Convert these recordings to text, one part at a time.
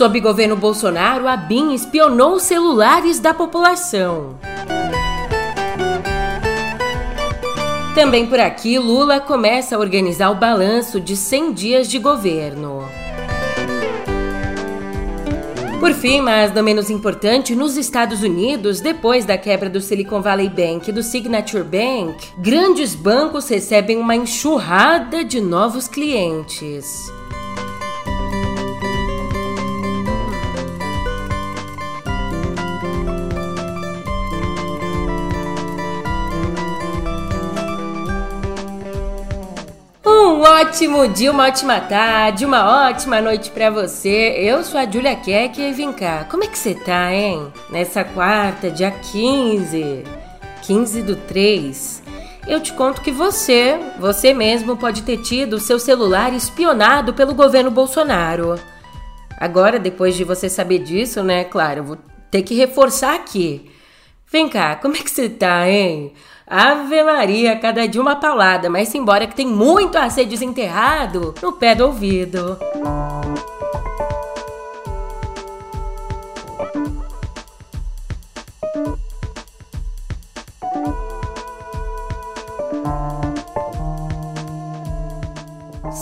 Sob governo Bolsonaro, a BIM espionou os celulares da população. Também por aqui, Lula começa a organizar o balanço de 100 dias de governo. Por fim, mas não menos importante, nos Estados Unidos, depois da quebra do Silicon Valley Bank e do Signature Bank, grandes bancos recebem uma enxurrada de novos clientes. Ótimo dia, uma ótima tarde, uma ótima noite para você. Eu sou a Julia Keck e vem cá, como é que você tá, hein? Nessa quarta, dia 15, 15 do 3, eu te conto que você, você mesmo pode ter tido seu celular espionado pelo governo Bolsonaro. Agora, depois de você saber disso, né, claro, vou ter que reforçar aqui. Vem cá, como é que você tá, hein? Ave Maria, cada dia uma paulada, mas embora que tem muito a ser desenterrado no pé do ouvido.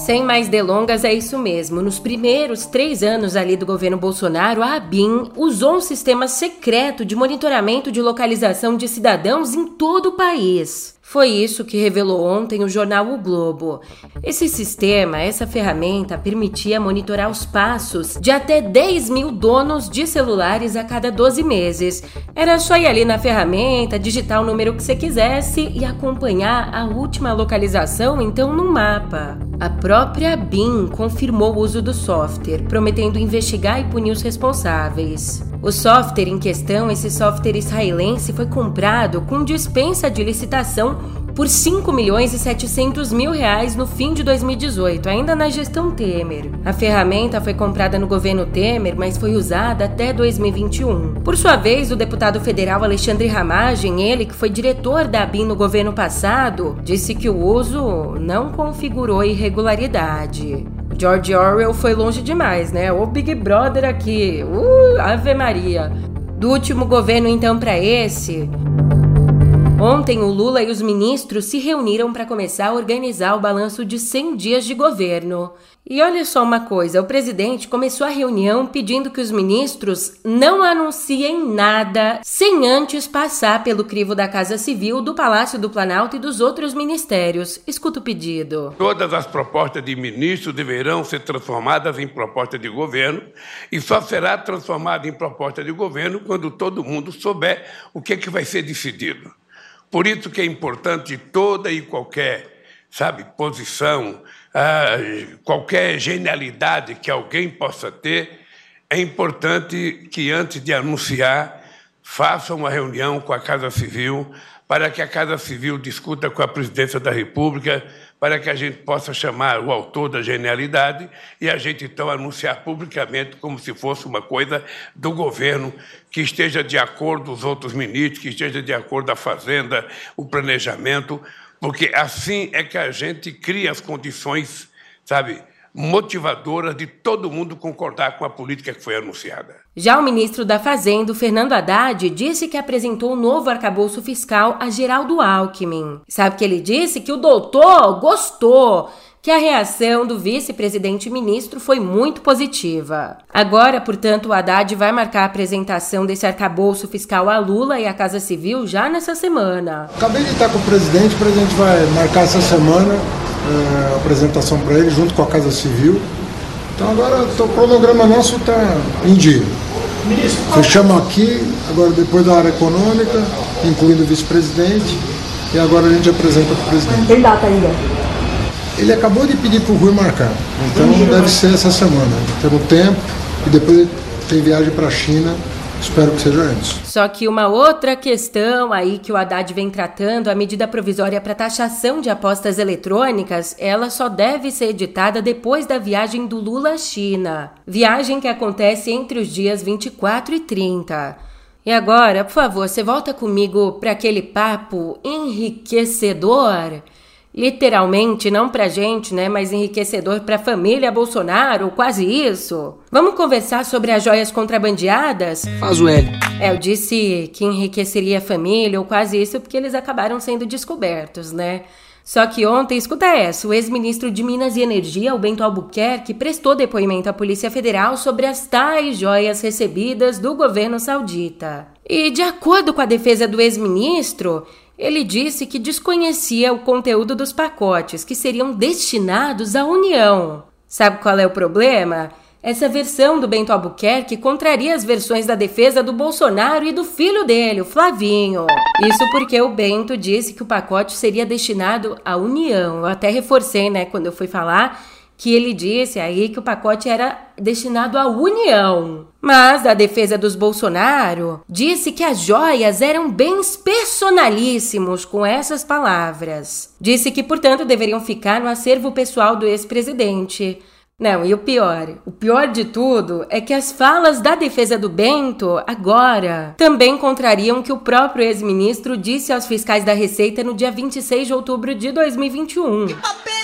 Sem mais delongas, é isso mesmo. Nos primeiros três anos ali do governo Bolsonaro, a ABIN usou um sistema secreto de monitoramento de localização de cidadãos em todo o país. Foi isso que revelou ontem o jornal O Globo. Esse sistema, essa ferramenta, permitia monitorar os passos de até 10 mil donos de celulares a cada 12 meses. Era só ir ali na ferramenta, digitar o número que você quisesse e acompanhar a última localização, então, no mapa. A própria BIM confirmou o uso do software, prometendo investigar e punir os responsáveis. O software em questão, esse software israelense, foi comprado com dispensa de licitação por 5 milhões e 700 mil reais no fim de 2018, ainda na gestão Temer. A ferramenta foi comprada no governo Temer, mas foi usada até 2021. Por sua vez, o deputado federal Alexandre Ramagem, ele que foi diretor da ABIN no governo passado, disse que o uso não configurou irregularidade. George Orwell foi longe demais, né? O Big Brother aqui. Uh, Ave Maria. Do último governo, então, para esse. Ontem, o Lula e os ministros se reuniram para começar a organizar o balanço de 100 dias de governo. E olha só uma coisa: o presidente começou a reunião pedindo que os ministros não anunciem nada sem antes passar pelo crivo da Casa Civil, do Palácio do Planalto e dos outros ministérios. Escuta o pedido. Todas as propostas de ministro deverão ser transformadas em proposta de governo e só será transformada em proposta de governo quando todo mundo souber o que, é que vai ser decidido. Por isso que é importante toda e qualquer, sabe, posição, ah, qualquer genialidade que alguém possa ter, é importante que antes de anunciar, faça uma reunião com a Casa Civil, para que a Casa Civil discuta com a Presidência da República, para que a gente possa chamar o autor da genialidade e a gente então anunciar publicamente como se fosse uma coisa do governo que esteja de acordo os outros ministros, que esteja de acordo a Fazenda, o planejamento, porque assim é que a gente cria as condições, sabe, motivadora de todo mundo concordar com a política que foi anunciada. Já o ministro da Fazenda, Fernando Haddad, disse que apresentou o um novo arcabouço fiscal a Geraldo Alckmin. Sabe que ele disse que o doutor gostou que a reação do vice-presidente ministro foi muito positiva. Agora, portanto, o Haddad vai marcar a apresentação desse arcabouço fiscal a Lula e à Casa Civil já nessa semana. Acabei de estar com o presidente, o presidente vai marcar essa semana é, apresentação para ele junto com a Casa Civil. Então agora o cronograma nosso está em dia. Fechamos aqui, agora depois da área econômica, incluindo o vice-presidente, e agora a gente apresenta para o presidente. Tem data ainda? Ele acabou de pedir para o Rui marcar, então deve ser essa semana. Temos tempo e depois tem viagem para a China Espero que seja antes. Só que uma outra questão aí que o Haddad vem tratando, a medida provisória para taxação de apostas eletrônicas, ela só deve ser editada depois da viagem do Lula à China. Viagem que acontece entre os dias 24 e 30. E agora, por favor, você volta comigo para aquele papo enriquecedor literalmente, não pra gente, né, mas enriquecedor pra família Bolsonaro, quase isso. Vamos conversar sobre as joias contrabandeadas? Faz o L. É, eu disse que enriqueceria a família, ou quase isso, porque eles acabaram sendo descobertos, né? Só que ontem, escuta essa, o ex-ministro de Minas e Energia, o Bento Albuquerque, prestou depoimento à Polícia Federal sobre as tais joias recebidas do governo saudita. E, de acordo com a defesa do ex-ministro, ele disse que desconhecia o conteúdo dos pacotes que seriam destinados à União. Sabe qual é o problema? Essa versão do Bento Albuquerque contraria as versões da defesa do Bolsonaro e do filho dele, o Flavinho. Isso porque o Bento disse que o pacote seria destinado à União. Eu até reforcei, né, quando eu fui falar, que ele disse aí que o pacote era destinado à União. Mas a defesa dos Bolsonaro disse que as joias eram bens personalíssimos com essas palavras. Disse que, portanto, deveriam ficar no acervo pessoal do ex-presidente. Não, e o pior, o pior de tudo é que as falas da defesa do Bento agora também contrariam o que o próprio ex-ministro disse aos fiscais da Receita no dia 26 de outubro de 2021. Que hein?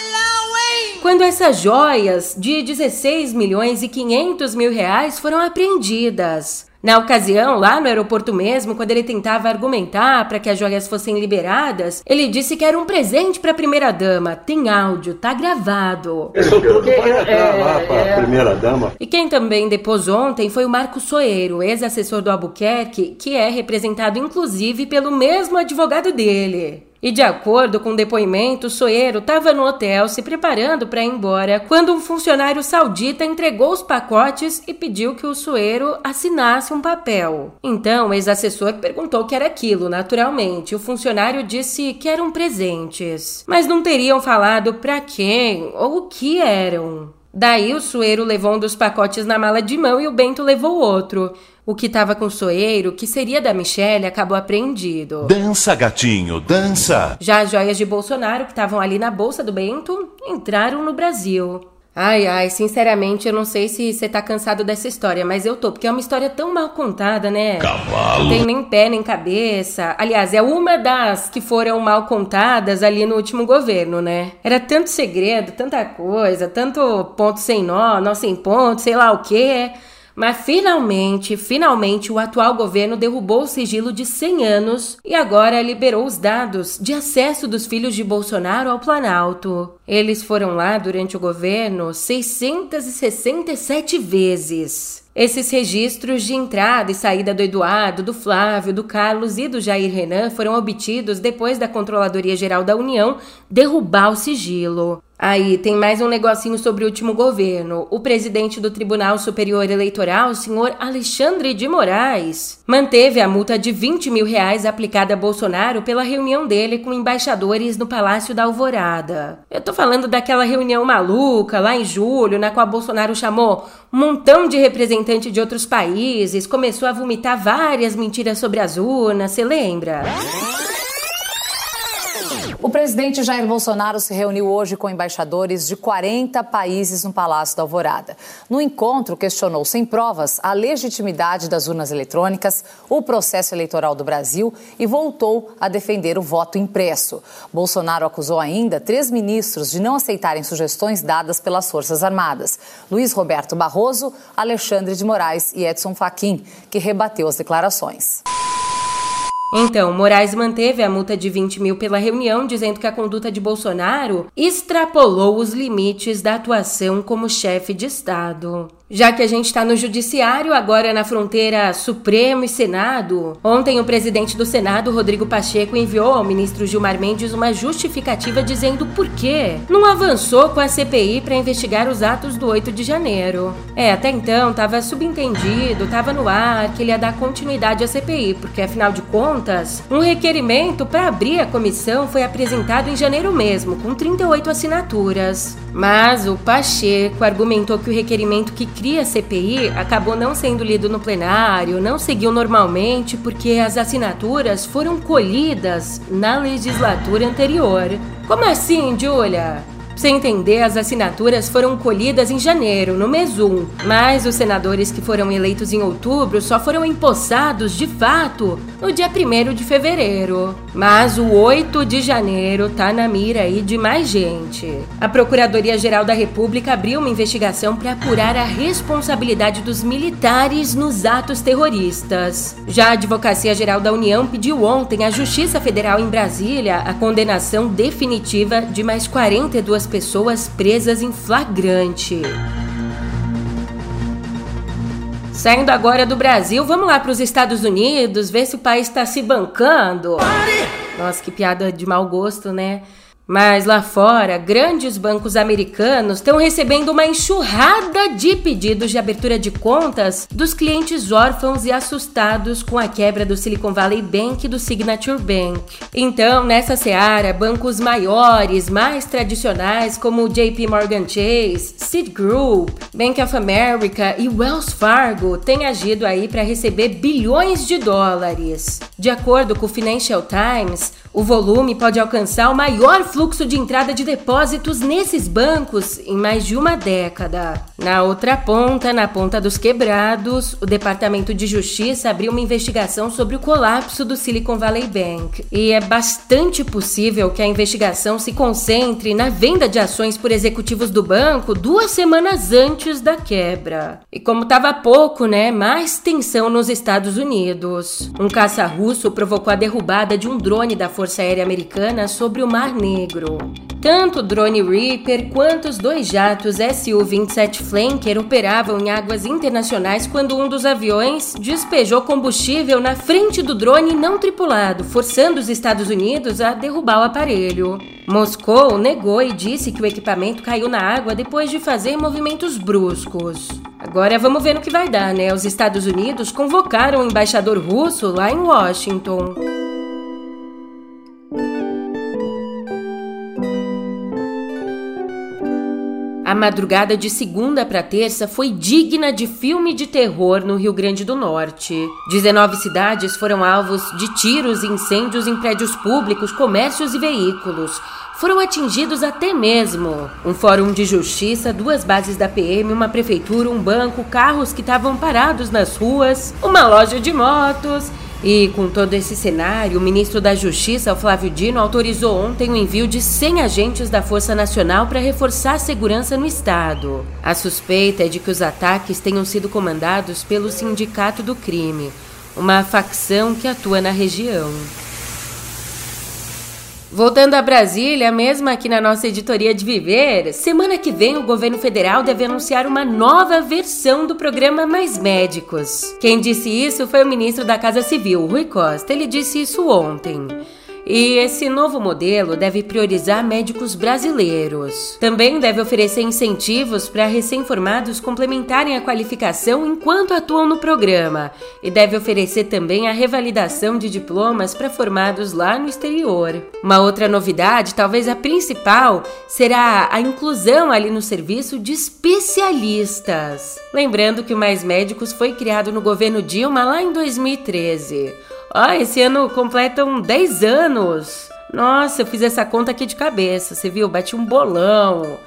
Quando essas joias de 16 milhões e 500 mil reais foram apreendidas. Na ocasião, lá no aeroporto mesmo, quando ele tentava argumentar para que as joias fossem liberadas, ele disse que era um presente para a primeira dama. Tem áudio, tá gravado. Isso tudo entrar lá para a primeira dama. E quem também depôs ontem foi o Marco Soeiro, ex-assessor do Albuquerque, que é representado inclusive pelo mesmo advogado dele. E de acordo com o depoimento, Soeiro estava no hotel se preparando para ir embora quando um funcionário saudita entregou os pacotes e pediu que o Soeiro assinasse um papel. Então, o ex-assessor perguntou o que era aquilo, naturalmente. O funcionário disse que eram presentes, mas não teriam falado para quem ou o que eram. Daí o Sueiro levou um dos pacotes na mala de mão e o Bento levou outro. O que estava com o soeiro, que seria da Michelle, acabou apreendido. Dança, gatinho, dança! Já as joias de Bolsonaro, que estavam ali na bolsa do Bento, entraram no Brasil. Ai, ai, sinceramente, eu não sei se você tá cansado dessa história, mas eu tô, porque é uma história tão mal contada, né? Cavalo! Não tem nem pé nem cabeça. Aliás, é uma das que foram mal contadas ali no último governo, né? Era tanto segredo, tanta coisa, tanto ponto sem nó, nó sem ponto, sei lá o quê. Mas finalmente, finalmente, o atual governo derrubou o sigilo de 100 anos e agora liberou os dados de acesso dos filhos de Bolsonaro ao Planalto. Eles foram lá durante o governo 667 vezes. Esses registros de entrada e saída do Eduardo, do Flávio, do Carlos e do Jair Renan foram obtidos depois da Controladoria Geral da União derrubar o sigilo. Aí tem mais um negocinho sobre o último governo. O presidente do Tribunal Superior Eleitoral, senhor Alexandre de Moraes, manteve a multa de 20 mil reais aplicada a Bolsonaro pela reunião dele com embaixadores no Palácio da Alvorada. Eu tô falando daquela reunião maluca lá em julho, na qual Bolsonaro chamou um montão de representantes de outros países, começou a vomitar várias mentiras sobre as urnas, você lembra? Presidente Jair Bolsonaro se reuniu hoje com embaixadores de 40 países no Palácio da Alvorada. No encontro, questionou sem provas a legitimidade das urnas eletrônicas, o processo eleitoral do Brasil e voltou a defender o voto impresso. Bolsonaro acusou ainda três ministros de não aceitarem sugestões dadas pelas Forças Armadas: Luiz Roberto Barroso, Alexandre de Moraes e Edson Fachin, que rebateu as declarações. Então, Moraes manteve a multa de 20 mil pela reunião, dizendo que a conduta de Bolsonaro extrapolou os limites da atuação como chefe de Estado. Já que a gente está no Judiciário, agora na fronteira Supremo e Senado, ontem o presidente do Senado, Rodrigo Pacheco, enviou ao ministro Gilmar Mendes uma justificativa dizendo por que não avançou com a CPI para investigar os atos do 8 de janeiro. É, até então estava subentendido, estava no ar que ele ia dar continuidade à CPI, porque afinal de contas, um requerimento para abrir a comissão foi apresentado em janeiro mesmo, com 38 assinaturas. Mas o Pacheco argumentou que o requerimento que cria a CPI acabou não sendo lido no plenário, não seguiu normalmente porque as assinaturas foram colhidas na legislatura anterior. Como assim, Julia? Você entender, as assinaturas foram colhidas em janeiro, no mês 1, mas os senadores que foram eleitos em outubro só foram empossados de fato no dia 1 de fevereiro. Mas o 8 de janeiro tá na mira aí de mais gente. A Procuradoria-Geral da República abriu uma investigação para apurar a responsabilidade dos militares nos atos terroristas. Já a Advocacia Geral da União pediu ontem à Justiça Federal em Brasília a condenação definitiva de mais 42 pessoas presas em flagrante. Saindo agora do Brasil, vamos lá para os Estados Unidos, ver se o país está se bancando. Nossa, que piada de mau gosto, né? Mas lá fora, grandes bancos americanos estão recebendo uma enxurrada de pedidos de abertura de contas dos clientes órfãos e assustados com a quebra do Silicon Valley Bank e do Signature Bank. Então, nessa seara, bancos maiores, mais tradicionais, como o JP Morgan Chase, Citigroup, Bank of America e Wells Fargo têm agido aí para receber bilhões de dólares. De acordo com o Financial Times, o volume pode alcançar o maior fluxo de entrada de depósitos nesses bancos em mais de uma década. Na outra ponta, na ponta dos quebrados, o Departamento de Justiça abriu uma investigação sobre o colapso do Silicon Valley Bank. E é bastante possível que a investigação se concentre na venda de ações por executivos do banco duas semanas antes da quebra. E como estava pouco, né? Mais tensão nos Estados Unidos. Um caça russo provocou a derrubada de um drone da Força Aérea Americana sobre o Mar Negro. Tanto o drone Reaper quanto os dois jatos Su-27 Flanker operavam em águas internacionais quando um dos aviões despejou combustível na frente do drone não tripulado, forçando os Estados Unidos a derrubar o aparelho. Moscou negou e disse que o equipamento caiu na água depois de fazer movimentos bruscos. Agora vamos ver no que vai dar, né? Os Estados Unidos convocaram o embaixador russo lá em Washington. A madrugada de segunda para terça foi digna de filme de terror no Rio Grande do Norte. 19 cidades foram alvos de tiros e incêndios em prédios públicos, comércios e veículos. Foram atingidos até mesmo um fórum de justiça, duas bases da PM, uma prefeitura, um banco, carros que estavam parados nas ruas, uma loja de motos e com todo esse cenário, o ministro da Justiça, Flávio Dino, autorizou ontem o envio de 100 agentes da Força Nacional para reforçar a segurança no estado. A suspeita é de que os ataques tenham sido comandados pelo Sindicato do Crime, uma facção que atua na região. Voltando a Brasília, mesmo aqui na nossa editoria de Viver, semana que vem o governo federal deve anunciar uma nova versão do programa Mais Médicos. Quem disse isso foi o ministro da Casa Civil, Rui Costa. Ele disse isso ontem. E esse novo modelo deve priorizar médicos brasileiros. Também deve oferecer incentivos para recém-formados complementarem a qualificação enquanto atuam no programa. E deve oferecer também a revalidação de diplomas para formados lá no exterior. Uma outra novidade, talvez a principal, será a inclusão ali no serviço de especialistas. Lembrando que o Mais Médicos foi criado no governo Dilma lá em 2013. Ah, esse ano completam 10 anos. Nossa, eu fiz essa conta aqui de cabeça. Você viu? Bati um bolão.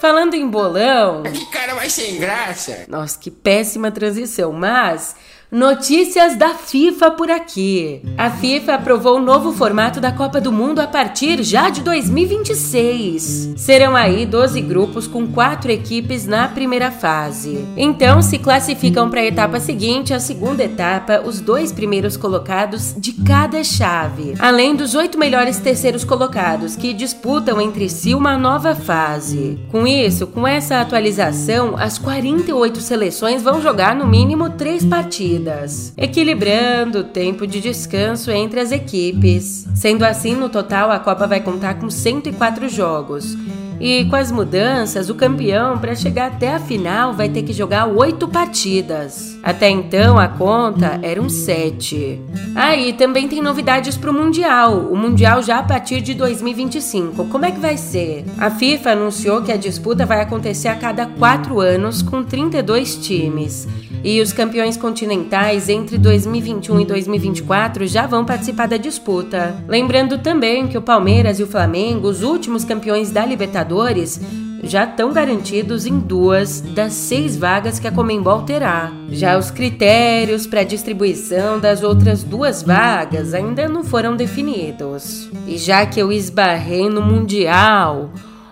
Falando em bolão. Que cara mais sem graça. Nossa, que péssima transição. Mas Notícias da FIFA por aqui. A FIFA aprovou o novo formato da Copa do Mundo a partir já de 2026. Serão aí 12 grupos com quatro equipes na primeira fase. Então se classificam para a etapa seguinte, a segunda etapa, os dois primeiros colocados de cada chave, além dos oito melhores terceiros colocados que disputam entre si uma nova fase. Com isso, com essa atualização, as 48 seleções vão jogar no mínimo três partidas partidas, equilibrando o tempo de descanso entre as equipes. Sendo assim, no total, a Copa vai contar com 104 jogos. E com as mudanças, o campeão, para chegar até a final, vai ter que jogar oito partidas. Até então, a conta era um sete. Aí ah, também tem novidades para o Mundial. O Mundial já a partir de 2025. Como é que vai ser? A FIFA anunciou que a disputa vai acontecer a cada quatro anos, com 32 times. E os campeões continentais entre 2021 e 2024 já vão participar da disputa. Lembrando também que o Palmeiras e o Flamengo, os últimos campeões da Libertadores, pesquisadores já estão garantidos em duas das seis vagas que a Comembol terá. Já os critérios para a distribuição das outras duas vagas ainda não foram definidos. E já que eu esbarrei no Mundial,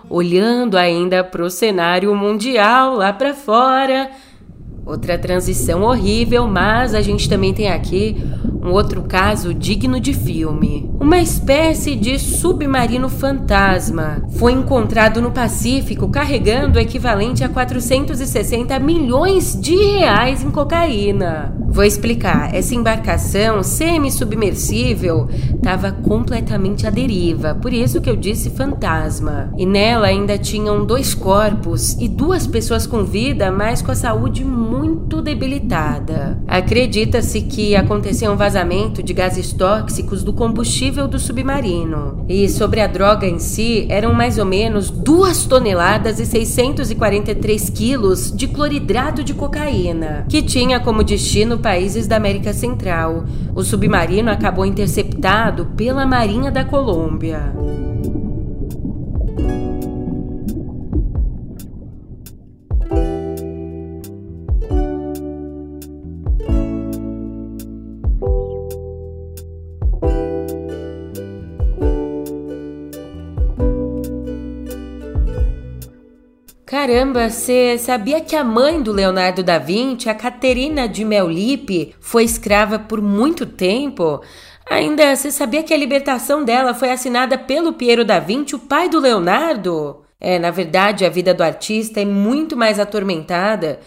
olhando ainda para o cenário mundial lá para fora, outra transição horrível, mas a gente também tem aqui um outro caso digno de filme. Uma espécie de submarino fantasma foi encontrado no Pacífico carregando o equivalente a 460 milhões de reais em cocaína. Vou explicar. Essa embarcação semi-submersível estava completamente à deriva, por isso que eu disse fantasma. E nela ainda tinham dois corpos e duas pessoas com vida, mas com a saúde muito debilitada. Acredita-se que aconteceu um vazamento de gases tóxicos do combustível do submarino. E sobre a droga em si, eram mais ou menos 2 toneladas e 643 quilos de cloridrato de cocaína, que tinha como destino países da América Central. O submarino acabou interceptado pela Marinha da Colômbia. Caramba, você sabia que a mãe do Leonardo da Vinci, a Caterina de Mellipe, foi escrava por muito tempo? Ainda, você sabia que a libertação dela foi assinada pelo Piero da Vinci, o pai do Leonardo? É, na verdade, a vida do artista é muito mais atormentada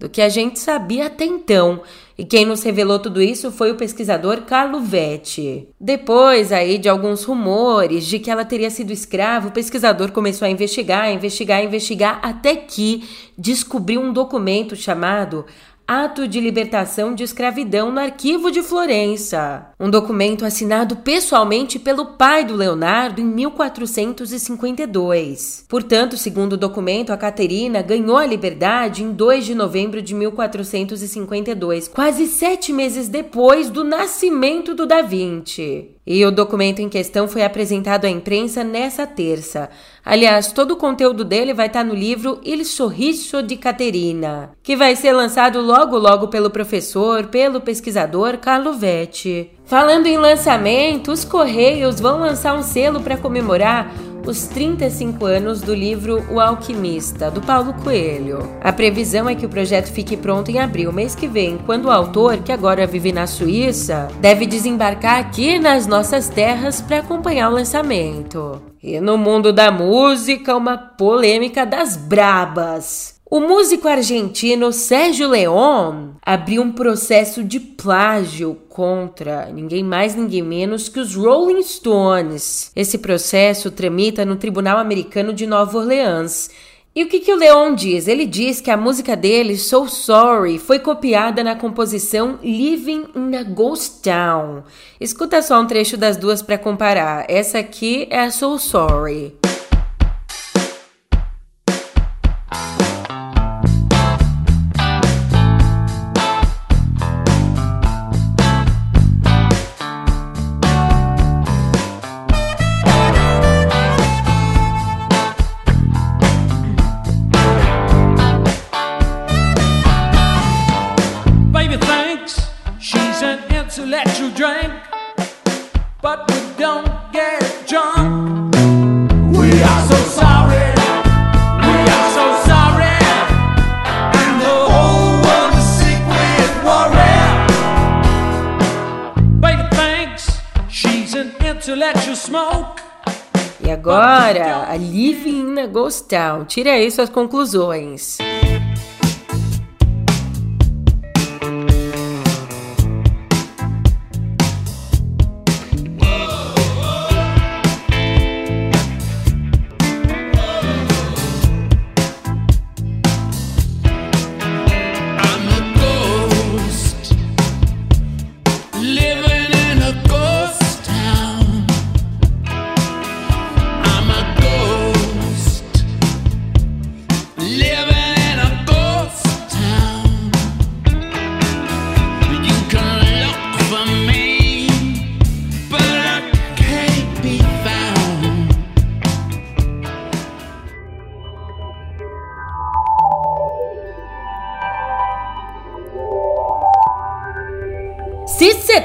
do que a gente sabia até então. E quem nos revelou tudo isso foi o pesquisador Carlo Vetti. Depois aí de alguns rumores de que ela teria sido escrava, o pesquisador começou a investigar, investigar, investigar até que descobriu um documento chamado Ato de Libertação de Escravidão no Arquivo de Florença, um documento assinado pessoalmente pelo pai do Leonardo em 1452. Portanto, segundo o documento, a Caterina ganhou a liberdade em 2 de novembro de 1452, quase sete meses depois do nascimento do Da Vinci. E o documento em questão foi apresentado à imprensa nessa terça. Aliás, todo o conteúdo dele vai estar no livro Il Sorriso di Caterina, que vai ser lançado logo logo pelo professor, pelo pesquisador Carlo Vetti. Falando em lançamento, os Correios vão lançar um selo para comemorar os 35 anos do livro O Alquimista, do Paulo Coelho. A previsão é que o projeto fique pronto em abril, mês que vem, quando o autor, que agora vive na Suíça, deve desembarcar aqui nas nossas terras para acompanhar o lançamento. E no mundo da música, uma polêmica das brabas. O músico argentino Sérgio León abriu um processo de plágio contra ninguém mais, ninguém menos que os Rolling Stones. Esse processo tramita no Tribunal Americano de Nova Orleans. E o que, que o Leon diz? Ele diz que a música dele, So Sorry, foi copiada na composição Living in a Ghost Town. Escuta só um trecho das duas para comparar. Essa aqui é a So Sorry. E agora, a Living in a Ghost Town. Tira aí suas conclusões.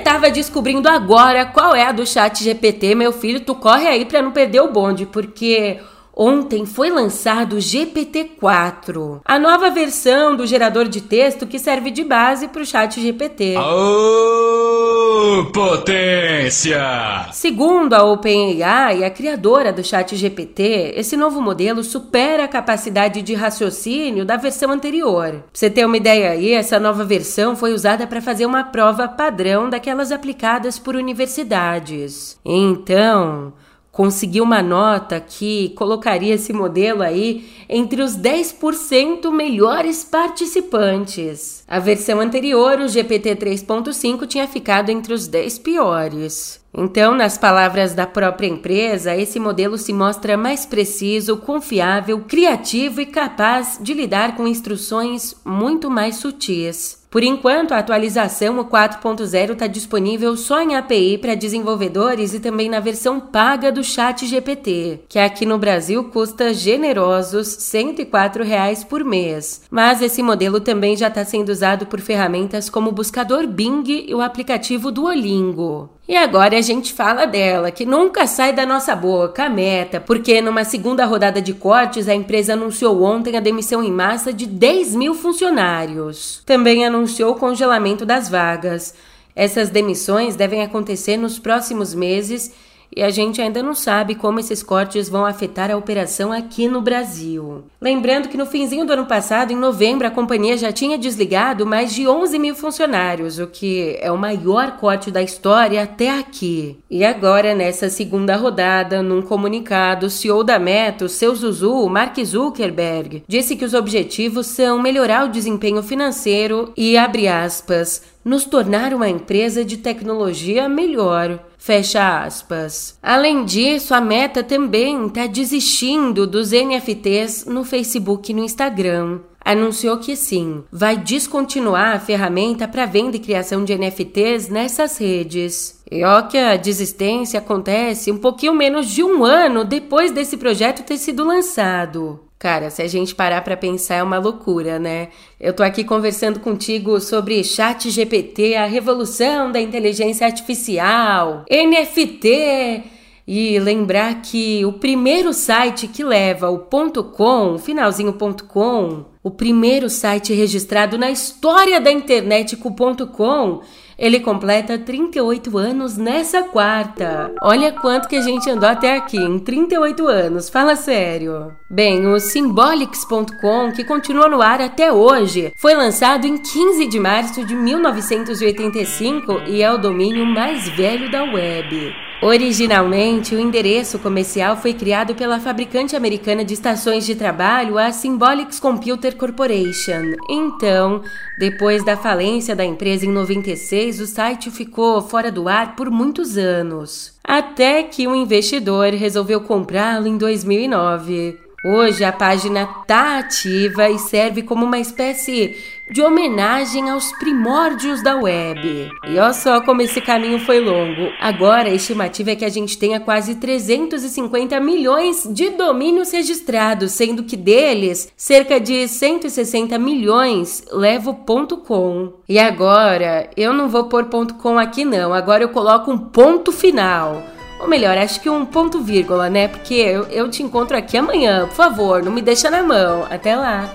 Tava descobrindo agora qual é a do chat GPT, meu filho, tu corre aí pra não perder o bonde, porque Ontem foi lançado o GPT-4, a nova versão do gerador de texto que serve de base para o chat GPT. Oh, potência! Segundo a OpenAI, a criadora do chat GPT, esse novo modelo supera a capacidade de raciocínio da versão anterior. Pra você ter uma ideia aí, essa nova versão foi usada para fazer uma prova padrão daquelas aplicadas por universidades. Então, conseguiu uma nota que colocaria esse modelo aí entre os 10% melhores participantes. A versão anterior, o GPT 3.5, tinha ficado entre os 10 piores. Então, nas palavras da própria empresa, esse modelo se mostra mais preciso, confiável, criativo e capaz de lidar com instruções muito mais sutis. Por enquanto, a atualização o 4.0 está disponível só em API para desenvolvedores e também na versão paga do Chat GPT, que aqui no Brasil custa generosos 104 reais por mês. Mas esse modelo também já está sendo usado por ferramentas como o buscador Bing e o aplicativo Duolingo. E agora a gente fala dela, que nunca sai da nossa boca, a meta, porque numa segunda rodada de cortes, a empresa anunciou ontem a demissão em massa de 10 mil funcionários. Também anunciou o congelamento das vagas. Essas demissões devem acontecer nos próximos meses e a gente ainda não sabe como esses cortes vão afetar a operação aqui no Brasil. Lembrando que no finzinho do ano passado, em novembro, a companhia já tinha desligado mais de 11 mil funcionários, o que é o maior corte da história até aqui. E agora, nessa segunda rodada, num comunicado, o CEO da Meta, o seu Zuzu, Mark Zuckerberg, disse que os objetivos são melhorar o desempenho financeiro e, abre aspas, nos tornar uma empresa de tecnologia melhor. Fecha aspas. Além disso, a Meta também está desistindo dos NFTs no Facebook e no Instagram. Anunciou que sim, vai descontinuar a ferramenta para venda e criação de NFTs nessas redes. E ó que a desistência acontece um pouquinho menos de um ano depois desse projeto ter sido lançado. Cara, se a gente parar para pensar é uma loucura, né? Eu tô aqui conversando contigo sobre Chat GPT, a revolução da inteligência artificial, NFT e lembrar que o primeiro site que leva o .com, finalzinho .com, o primeiro site registrado na história da internet com o .com ele completa 38 anos nessa quarta. Olha quanto que a gente andou até aqui em 38 anos, fala sério. Bem, o Symbolics.com, que continua no ar até hoje, foi lançado em 15 de março de 1985 e é o domínio mais velho da web. Originalmente, o endereço comercial foi criado pela fabricante americana de estações de trabalho, a Symbolics Computer Corporation. Então, depois da falência da empresa em 96, o site ficou fora do ar por muitos anos, até que um investidor resolveu comprá-lo em 2009. Hoje a página está ativa e serve como uma espécie de homenagem aos primórdios da web. E olha só como esse caminho foi longo. Agora a estimativa é que a gente tenha quase 350 milhões de domínios registrados, sendo que deles cerca de 160 milhões leva o .com. E agora, eu não vou pôr .com aqui não, agora eu coloco um ponto final. Ou melhor, acho que um ponto vírgula, né? Porque eu, eu te encontro aqui amanhã. Por favor, não me deixa na mão. Até lá.